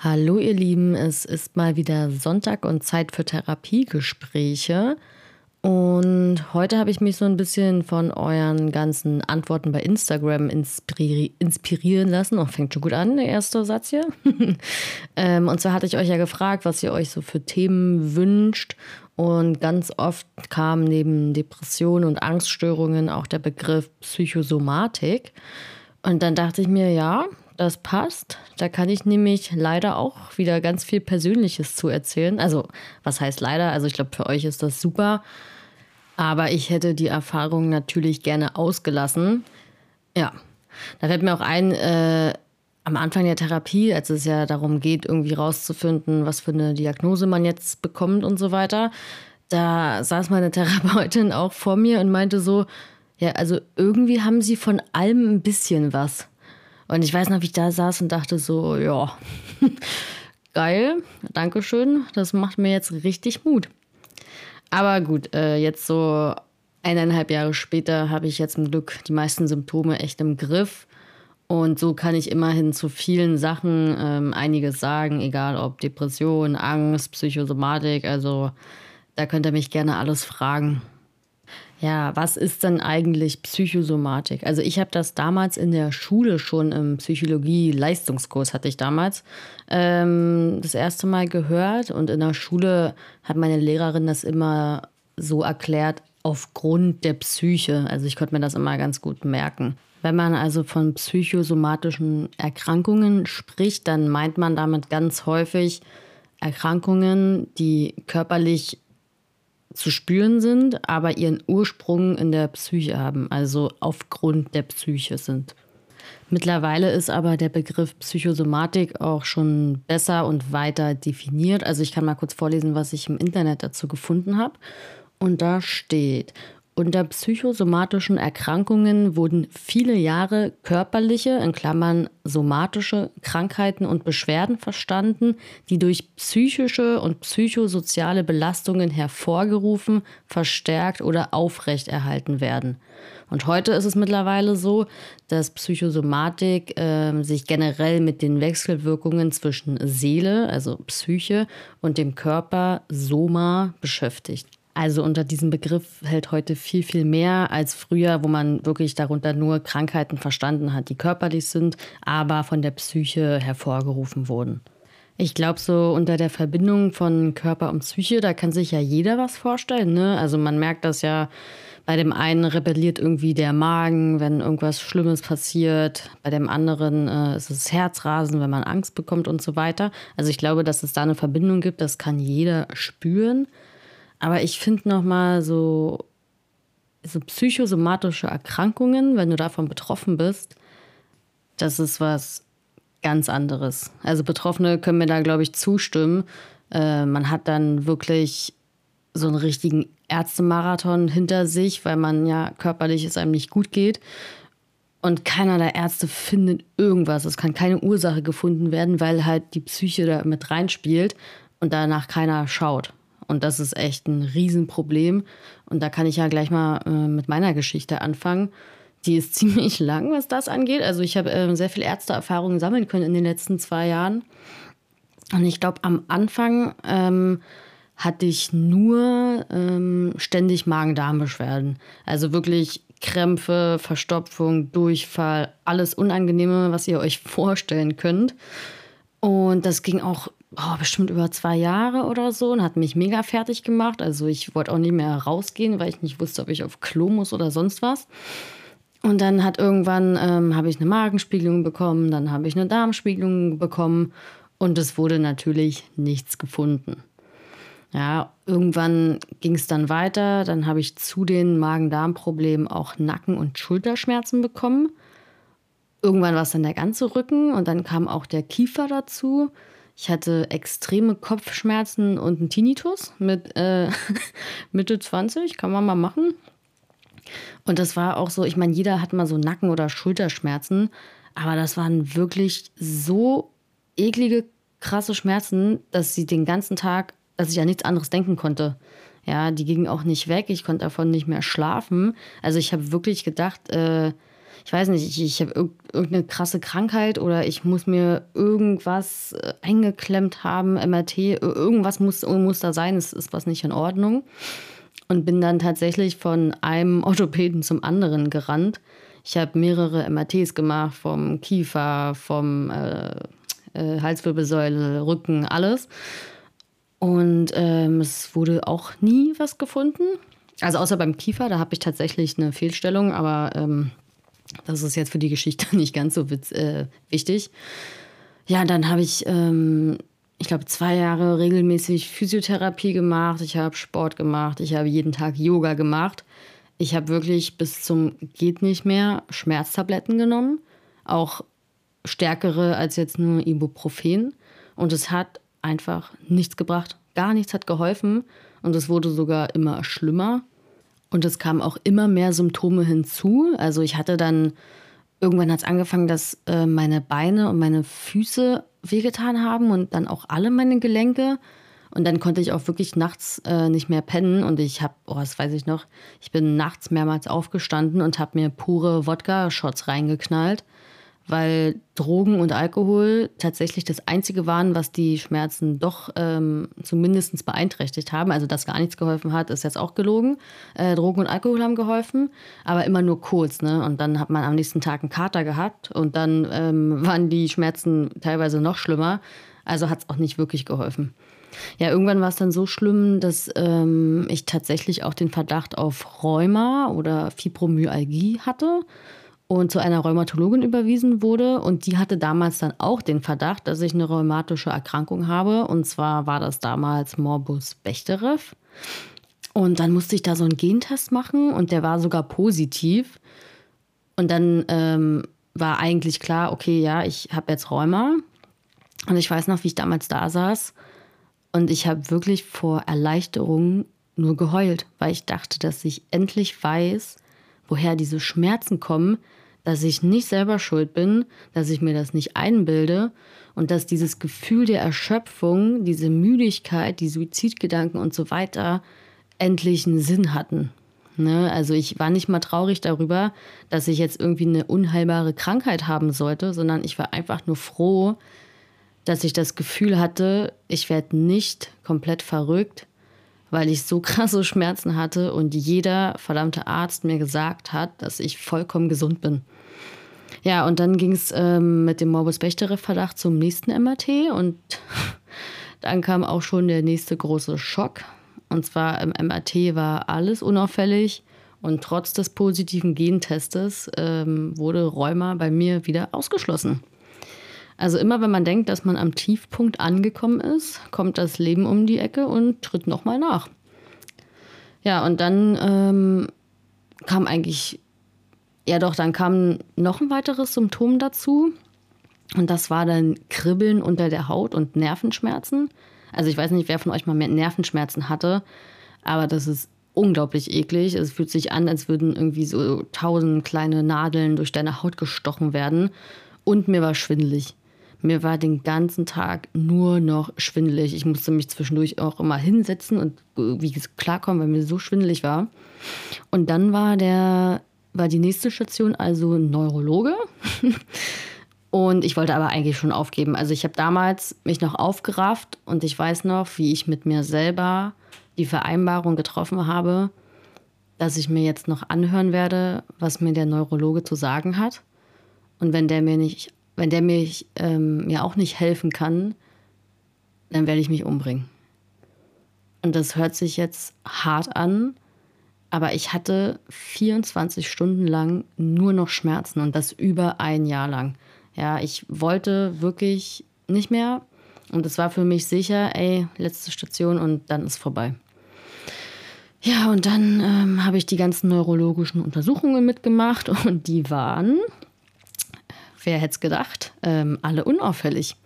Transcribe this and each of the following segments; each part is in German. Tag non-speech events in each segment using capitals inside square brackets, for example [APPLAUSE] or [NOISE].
Hallo ihr Lieben, es ist mal wieder Sonntag und Zeit für Therapiegespräche. Und heute habe ich mich so ein bisschen von euren ganzen Antworten bei Instagram inspiri inspirieren lassen. Oh, fängt schon gut an, der erste Satz hier. [LAUGHS] ähm, und zwar hatte ich euch ja gefragt, was ihr euch so für Themen wünscht. Und ganz oft kam neben Depressionen und Angststörungen auch der Begriff Psychosomatik. Und dann dachte ich mir, ja, das passt. Da kann ich nämlich leider auch wieder ganz viel Persönliches zu erzählen. Also, was heißt leider? Also, ich glaube, für euch ist das super. Aber ich hätte die Erfahrung natürlich gerne ausgelassen. Ja, da fällt mir auch ein, äh, am Anfang der Therapie, als es ja darum geht, irgendwie rauszufinden, was für eine Diagnose man jetzt bekommt und so weiter, da saß meine [LAUGHS] Therapeutin auch vor mir und meinte so, ja, also irgendwie haben sie von allem ein bisschen was. Und ich weiß noch, wie ich da saß und dachte so, ja, [LAUGHS] geil, Dankeschön, das macht mir jetzt richtig Mut. Aber gut, äh, jetzt so eineinhalb Jahre später habe ich jetzt zum Glück die meisten Symptome echt im Griff. Und so kann ich immerhin zu vielen Sachen ähm, einiges sagen, egal ob Depression, Angst, Psychosomatik. Also da könnt ihr mich gerne alles fragen. Ja, was ist denn eigentlich Psychosomatik? Also ich habe das damals in der Schule schon im Psychologie-Leistungskurs hatte ich damals ähm, das erste Mal gehört und in der Schule hat meine Lehrerin das immer so erklärt aufgrund der Psyche. Also ich konnte mir das immer ganz gut merken. Wenn man also von psychosomatischen Erkrankungen spricht, dann meint man damit ganz häufig Erkrankungen, die körperlich zu spüren sind, aber ihren Ursprung in der Psyche haben, also aufgrund der Psyche sind. Mittlerweile ist aber der Begriff Psychosomatik auch schon besser und weiter definiert. Also ich kann mal kurz vorlesen, was ich im Internet dazu gefunden habe. Und da steht, unter psychosomatischen Erkrankungen wurden viele Jahre körperliche, in Klammern somatische Krankheiten und Beschwerden verstanden, die durch psychische und psychosoziale Belastungen hervorgerufen, verstärkt oder aufrechterhalten werden. Und heute ist es mittlerweile so, dass Psychosomatik äh, sich generell mit den Wechselwirkungen zwischen Seele, also Psyche, und dem Körper, Soma, beschäftigt. Also unter diesem Begriff hält heute viel, viel mehr als früher, wo man wirklich darunter nur Krankheiten verstanden hat, die körperlich sind, aber von der Psyche hervorgerufen wurden. Ich glaube, so unter der Verbindung von Körper und Psyche, da kann sich ja jeder was vorstellen. Ne? Also man merkt das ja, bei dem einen rebelliert irgendwie der Magen, wenn irgendwas Schlimmes passiert. Bei dem anderen äh, ist es Herzrasen, wenn man Angst bekommt und so weiter. Also ich glaube, dass es da eine Verbindung gibt, das kann jeder spüren. Aber ich finde nochmal so, so psychosomatische Erkrankungen, wenn du davon betroffen bist, das ist was ganz anderes. Also Betroffene können mir da, glaube ich, zustimmen. Äh, man hat dann wirklich so einen richtigen Ärztemarathon hinter sich, weil man ja körperlich es einem nicht gut geht. Und keiner der Ärzte findet irgendwas. Es kann keine Ursache gefunden werden, weil halt die Psyche da mit reinspielt und danach keiner schaut. Und das ist echt ein Riesenproblem. Und da kann ich ja gleich mal äh, mit meiner Geschichte anfangen. Die ist [LAUGHS] ziemlich lang, was das angeht. Also ich habe äh, sehr viel Ärzteerfahrung sammeln können in den letzten zwei Jahren. Und ich glaube, am Anfang ähm, hatte ich nur ähm, ständig Magen-Darm-Beschwerden. Also wirklich Krämpfe, Verstopfung, Durchfall, alles Unangenehme, was ihr euch [LAUGHS] vorstellen könnt. Und das ging auch oh, bestimmt über zwei Jahre oder so und hat mich mega fertig gemacht. Also ich wollte auch nicht mehr rausgehen, weil ich nicht wusste, ob ich auf Klo muss oder sonst was. Und dann hat irgendwann ähm, habe ich eine Magenspiegelung bekommen, dann habe ich eine Darmspiegelung bekommen und es wurde natürlich nichts gefunden. Ja, irgendwann ging es dann weiter. Dann habe ich zu den Magen-Darm-Problemen auch Nacken- und Schulterschmerzen bekommen. Irgendwann war es dann der ganze Rücken und dann kam auch der Kiefer dazu. Ich hatte extreme Kopfschmerzen und einen Tinnitus mit äh, [LAUGHS] Mitte 20, kann man mal machen. Und das war auch so, ich meine, jeder hat mal so Nacken- oder Schulterschmerzen, aber das waren wirklich so eklige, krasse Schmerzen, dass sie den ganzen Tag, dass ich an nichts anderes denken konnte. Ja, die gingen auch nicht weg, ich konnte davon nicht mehr schlafen. Also ich habe wirklich gedacht, äh, ich weiß nicht, ich, ich habe irgendeine krasse Krankheit oder ich muss mir irgendwas äh, eingeklemmt haben, MRT, irgendwas muss, muss da sein, es ist was nicht in Ordnung. Und bin dann tatsächlich von einem Orthopäden zum anderen gerannt. Ich habe mehrere MRTs gemacht, vom Kiefer, vom äh, äh, Halswirbelsäule, Rücken, alles. Und ähm, es wurde auch nie was gefunden. Also außer beim Kiefer, da habe ich tatsächlich eine Fehlstellung, aber ähm, das ist jetzt für die Geschichte [LAUGHS] nicht ganz so witz, äh, wichtig. Ja, dann habe ich, ähm, ich glaube, zwei Jahre regelmäßig Physiotherapie gemacht. Ich habe Sport gemacht. Ich habe jeden Tag Yoga gemacht. Ich habe wirklich bis zum geht nicht mehr Schmerztabletten genommen. Auch stärkere als jetzt nur Ibuprofen. Und es hat einfach nichts gebracht. Gar nichts hat geholfen. Und es wurde sogar immer schlimmer. Und es kamen auch immer mehr Symptome hinzu. Also ich hatte dann, irgendwann hat es angefangen, dass äh, meine Beine und meine Füße wehgetan haben und dann auch alle meine Gelenke. Und dann konnte ich auch wirklich nachts äh, nicht mehr pennen. Und ich habe, oh, das weiß ich noch, ich bin nachts mehrmals aufgestanden und habe mir pure Wodka-Shots reingeknallt weil Drogen und Alkohol tatsächlich das Einzige waren, was die Schmerzen doch ähm, zumindest beeinträchtigt haben. Also, dass gar nichts geholfen hat, ist jetzt auch gelogen. Äh, Drogen und Alkohol haben geholfen, aber immer nur kurz. Ne? Und dann hat man am nächsten Tag einen Kater gehabt und dann ähm, [LAUGHS] waren die Schmerzen teilweise noch schlimmer. Also hat es auch nicht wirklich geholfen. Ja, irgendwann war es dann so schlimm, dass ähm, ich tatsächlich auch den Verdacht auf Rheuma oder Fibromyalgie hatte und zu einer Rheumatologin überwiesen wurde. Und die hatte damals dann auch den Verdacht, dass ich eine rheumatische Erkrankung habe. Und zwar war das damals Morbus Bechterew. Und dann musste ich da so einen Gentest machen und der war sogar positiv. Und dann ähm, war eigentlich klar, okay, ja, ich habe jetzt Rheuma. Und ich weiß noch, wie ich damals da saß. Und ich habe wirklich vor Erleichterung nur geheult, weil ich dachte, dass ich endlich weiß, woher diese Schmerzen kommen, dass ich nicht selber schuld bin, dass ich mir das nicht einbilde und dass dieses Gefühl der Erschöpfung, diese Müdigkeit, die Suizidgedanken und so weiter endlich einen Sinn hatten. Ne? Also ich war nicht mal traurig darüber, dass ich jetzt irgendwie eine unheilbare Krankheit haben sollte, sondern ich war einfach nur froh, dass ich das Gefühl hatte, ich werde nicht komplett verrückt, weil ich so krasse Schmerzen hatte und jeder verdammte Arzt mir gesagt hat, dass ich vollkommen gesund bin. Ja, und dann ging es ähm, mit dem Morbus Bechterew-Verdacht zum nächsten MRT und [LAUGHS] dann kam auch schon der nächste große Schock. Und zwar im MRT war alles unauffällig und trotz des positiven Gentestes ähm, wurde Rheuma bei mir wieder ausgeschlossen. Also immer wenn man denkt, dass man am Tiefpunkt angekommen ist, kommt das Leben um die Ecke und tritt nochmal nach. Ja, und dann ähm, kam eigentlich ja, doch, dann kam noch ein weiteres Symptom dazu. Und das war dann Kribbeln unter der Haut und Nervenschmerzen. Also ich weiß nicht, wer von euch mal mehr Nervenschmerzen hatte, aber das ist unglaublich eklig. Es fühlt sich an, als würden irgendwie so tausend kleine Nadeln durch deine Haut gestochen werden. Und mir war schwindelig. Mir war den ganzen Tag nur noch schwindelig. Ich musste mich zwischendurch auch immer hinsetzen und wie klarkommen, weil mir so schwindelig war. Und dann war der war die nächste Station also ein Neurologe. [LAUGHS] Und ich wollte aber eigentlich schon aufgeben. Also ich habe damals mich noch aufgerafft und ich weiß noch, wie ich mit mir selber die Vereinbarung getroffen habe, dass ich mir jetzt noch anhören werde, was mir der Neurologe zu sagen hat. Und wenn der mir nicht, wenn der mir, ähm, mir auch nicht helfen kann, dann werde ich mich umbringen. Und das hört sich jetzt hart an, aber ich hatte 24 Stunden lang nur noch Schmerzen und das über ein Jahr lang. Ja, ich wollte wirklich nicht mehr. Und es war für mich sicher, ey, letzte Station und dann ist vorbei. Ja, und dann ähm, habe ich die ganzen neurologischen Untersuchungen mitgemacht [LAUGHS] und die waren, wer hätte es gedacht, ähm, alle unauffällig.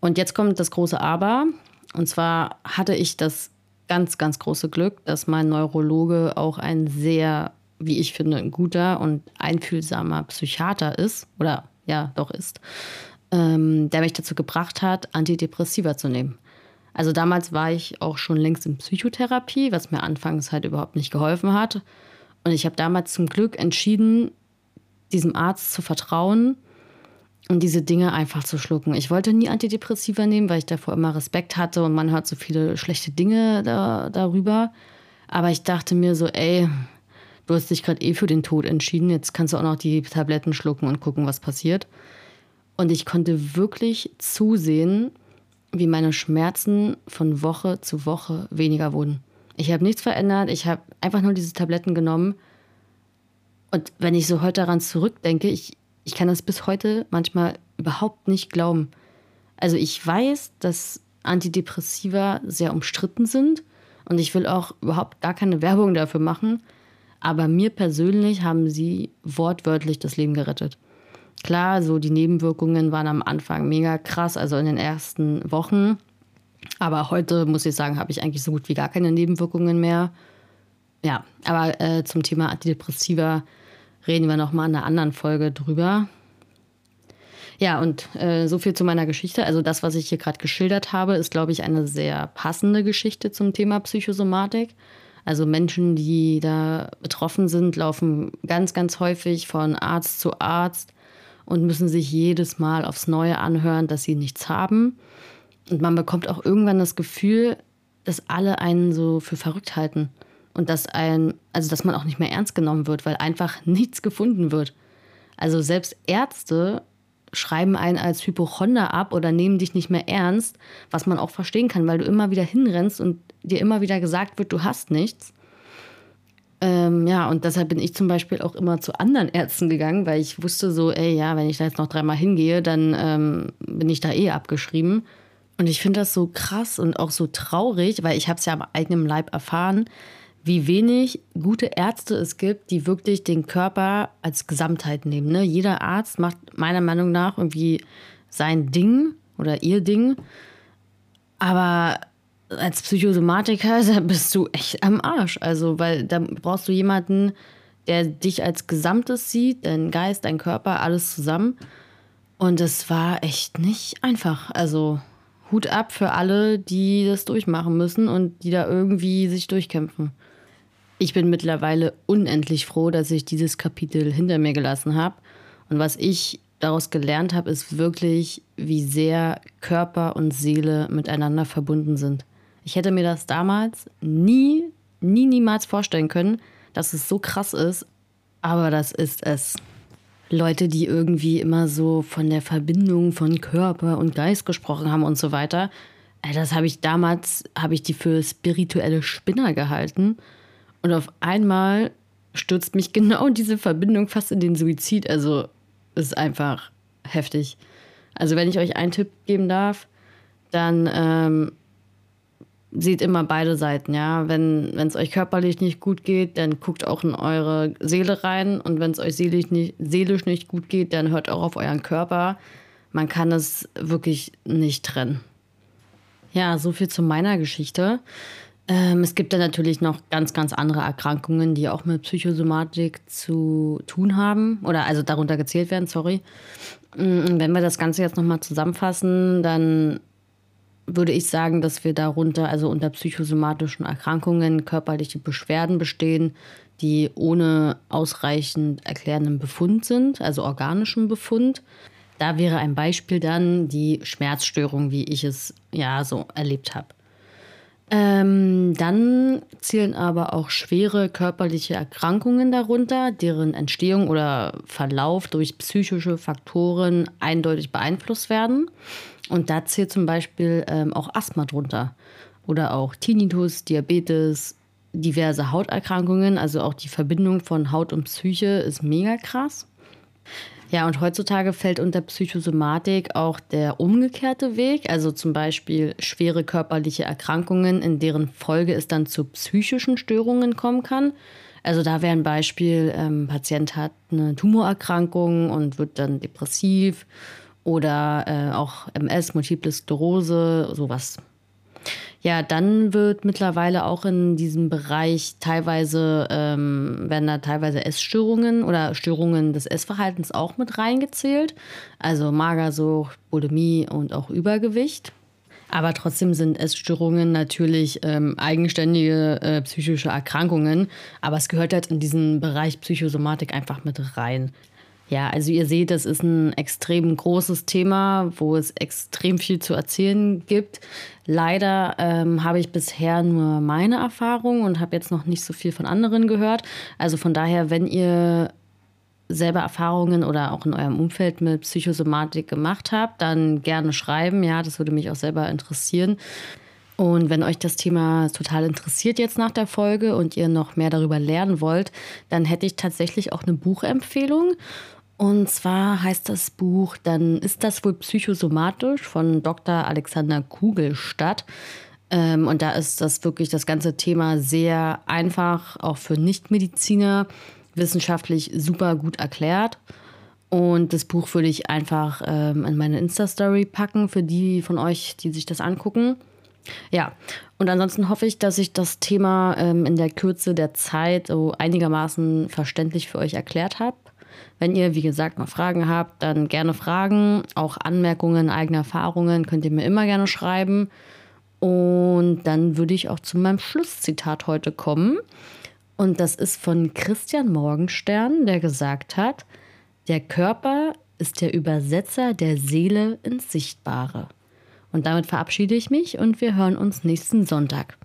Und jetzt kommt das große Aber. Und zwar hatte ich das ganz, ganz große Glück, dass mein Neurologe auch ein sehr, wie ich finde, guter und einfühlsamer Psychiater ist oder ja, doch ist, ähm, der mich dazu gebracht hat, Antidepressiva zu nehmen. Also damals war ich auch schon längst in Psychotherapie, was mir anfangs halt überhaupt nicht geholfen hat. Und ich habe damals zum Glück entschieden, diesem Arzt zu vertrauen und diese Dinge einfach zu schlucken. Ich wollte nie Antidepressiva nehmen, weil ich davor immer Respekt hatte und man hört so viele schlechte Dinge da, darüber. Aber ich dachte mir so, ey, du hast dich gerade eh für den Tod entschieden, jetzt kannst du auch noch die Tabletten schlucken und gucken, was passiert. Und ich konnte wirklich zusehen, wie meine Schmerzen von Woche zu Woche weniger wurden. Ich habe nichts verändert, ich habe einfach nur diese Tabletten genommen. Und wenn ich so heute daran zurückdenke, ich, ich kann das bis heute manchmal überhaupt nicht glauben. Also ich weiß, dass Antidepressiva sehr umstritten sind und ich will auch überhaupt gar keine [LAUGHS] Werbung dafür machen. Aber mir persönlich haben sie wortwörtlich das Leben gerettet. Klar, so die Nebenwirkungen waren am Anfang mega krass, also in den ersten Wochen. Aber heute muss ich sagen, habe ich eigentlich so gut wie gar keine Nebenwirkungen mehr. Ja, aber äh, zum Thema Antidepressiva reden wir nochmal in einer anderen Folge drüber. Ja, und äh, so viel zu meiner Geschichte. Also das, was ich hier gerade geschildert habe, ist, glaube ich, eine sehr passende Geschichte zum Thema Psychosomatik. Also Menschen, die da betroffen sind, laufen ganz, ganz häufig von Arzt zu Arzt und müssen sich jedes Mal aufs Neue anhören, dass sie nichts haben. Und man bekommt auch irgendwann das Gefühl, dass alle einen so für verrückt halten. Und dass ein, also dass man auch nicht mehr ernst genommen wird, weil einfach [LAUGHS] nichts gefunden wird. Also selbst Ärzte schreiben einen als Hypochonder ab oder nehmen dich nicht mehr ernst, was man auch verstehen kann, weil du immer wieder hinrennst und dir immer wieder gesagt wird, du hast nichts. Ähm, ja, und deshalb bin ich zum Beispiel auch immer zu anderen Ärzten gegangen, weil ich wusste so, ey, ja, wenn ich da jetzt noch dreimal hingehe, dann ähm, bin ich da eh abgeschrieben. Und ich finde das so krass und auch so traurig, weil ich habe es ja am eigenen Leib erfahren, wie wenig gute Ärzte es gibt, die wirklich den Körper als Gesamtheit nehmen. Ne? Jeder Arzt macht meiner Meinung nach irgendwie sein Ding oder ihr Ding. Aber als Psychosomatiker, [LAUGHS] da bist du echt am Arsch. Also, weil da brauchst du jemanden, der dich als Gesamtes sieht, dein Geist, dein Körper, alles zusammen. Und es war echt nicht einfach. Also, Hut ab für alle, die das durchmachen müssen und die da irgendwie sich durchkämpfen. Ich bin mittlerweile unendlich froh, dass ich dieses Kapitel hinter mir gelassen habe. Und was ich daraus gelernt habe, ist wirklich, wie sehr Körper und Seele miteinander verbunden sind. Ich hätte mir das damals nie, nie, niemals vorstellen können, dass es so krass ist. Aber das ist es. Leute, die irgendwie immer so von der Verbindung von Körper und Geist gesprochen haben und so weiter. Das habe ich damals, habe ich die für spirituelle Spinner gehalten. Und auf einmal stürzt mich [LAUGHS] genau diese Verbindung fast in den Suizid. Also ist einfach heftig. Also wenn ich euch einen Tipp geben darf, dann ähm, seht immer beide Seiten, ja. Wenn es euch körperlich nicht gut geht, dann guckt auch in eure Seele rein. Und wenn es euch seelisch nicht, seelisch nicht gut geht, dann hört auch auf euren Körper. Man kann es wirklich nicht trennen. Ja, so viel zu meiner Geschichte. Ähm, es gibt dann natürlich noch ganz, ganz andere Erkrankungen, die auch mit Psychosomatik zu tun haben. Oder also darunter gezählt werden, sorry. Mm, wenn wir das Ganze jetzt nochmal zusammenfassen, dann würde ich sagen, dass wir darunter, also unter psychosomatischen Erkrankungen, körperliche Beschwerden bestehen, die ohne ausreichend erklärenden Befund sind, also organischen Befund. Da wäre ein Beispiel dann die Schmerzstörung, wie ich es ja so erlebt habe. Ähm, dann zählen aber auch schwere körperliche Erkrankungen darunter, deren Entstehung oder Verlauf durch psychische Faktoren eindeutig beeinflusst werden. Und da zählt zum Beispiel ähm, auch Asthma drunter oder auch Tinnitus, Diabetes, diverse Hauterkrankungen. Also auch die Verbindung von Haut und Psyche ist mega krass. Ja, und heutzutage fällt unter Psychosomatik auch der umgekehrte Weg, also zum Beispiel schwere körperliche Erkrankungen, in deren Folge es dann zu psychischen Störungen kommen kann. Also da wäre ein Beispiel, ähm, Patient hat eine Tumorerkrankung und wird dann depressiv oder äh, auch MS, Multiple Sklerose, sowas. Ja, dann wird mittlerweile auch in diesem Bereich teilweise, ähm, werden da teilweise Essstörungen oder Störungen des Essverhaltens auch mit reingezählt. Also Magersucht, Bulimie und auch Übergewicht. Aber trotzdem sind Essstörungen natürlich ähm, eigenständige äh, psychische Erkrankungen. Aber es gehört halt in diesen Bereich Psychosomatik einfach mit rein. Ja, also ihr seht, es ist ein extrem großes Thema, wo es extrem viel zu erzählen gibt. Leider ähm, habe ich bisher nur meine Erfahrung und habe jetzt noch nicht so viel von anderen gehört. Also von daher, wenn ihr selber Erfahrungen oder auch in eurem Umfeld mit Psychosomatik gemacht habt, dann gerne schreiben. Ja, das würde mich auch selber interessieren. Und wenn euch das Thema total interessiert jetzt nach der Folge und ihr noch mehr darüber lernen wollt, dann hätte ich tatsächlich auch eine Buchempfehlung. Und zwar heißt das Buch, dann ist das wohl psychosomatisch von Dr. Alexander Kugelstadt. Ähm, und da ist das wirklich das ganze Thema sehr einfach, auch für Nichtmediziner, wissenschaftlich super gut erklärt. Und das Buch würde ich einfach ähm, in meine Insta-Story packen, für die von euch, die sich das angucken. Ja, und ansonsten hoffe ich, dass ich das Thema ähm, in der Kürze der Zeit so einigermaßen verständlich für euch erklärt habe. Wenn ihr, wie gesagt, mal Fragen habt, dann gerne Fragen. Auch Anmerkungen, eigene Erfahrungen könnt ihr mir immer gerne schreiben. Und dann würde ich auch zu meinem Schlusszitat heute kommen. Und das ist von Christian Morgenstern, der gesagt hat, der Körper ist der Übersetzer der Seele ins Sichtbare. Und damit verabschiede ich mich und wir hören uns nächsten Sonntag.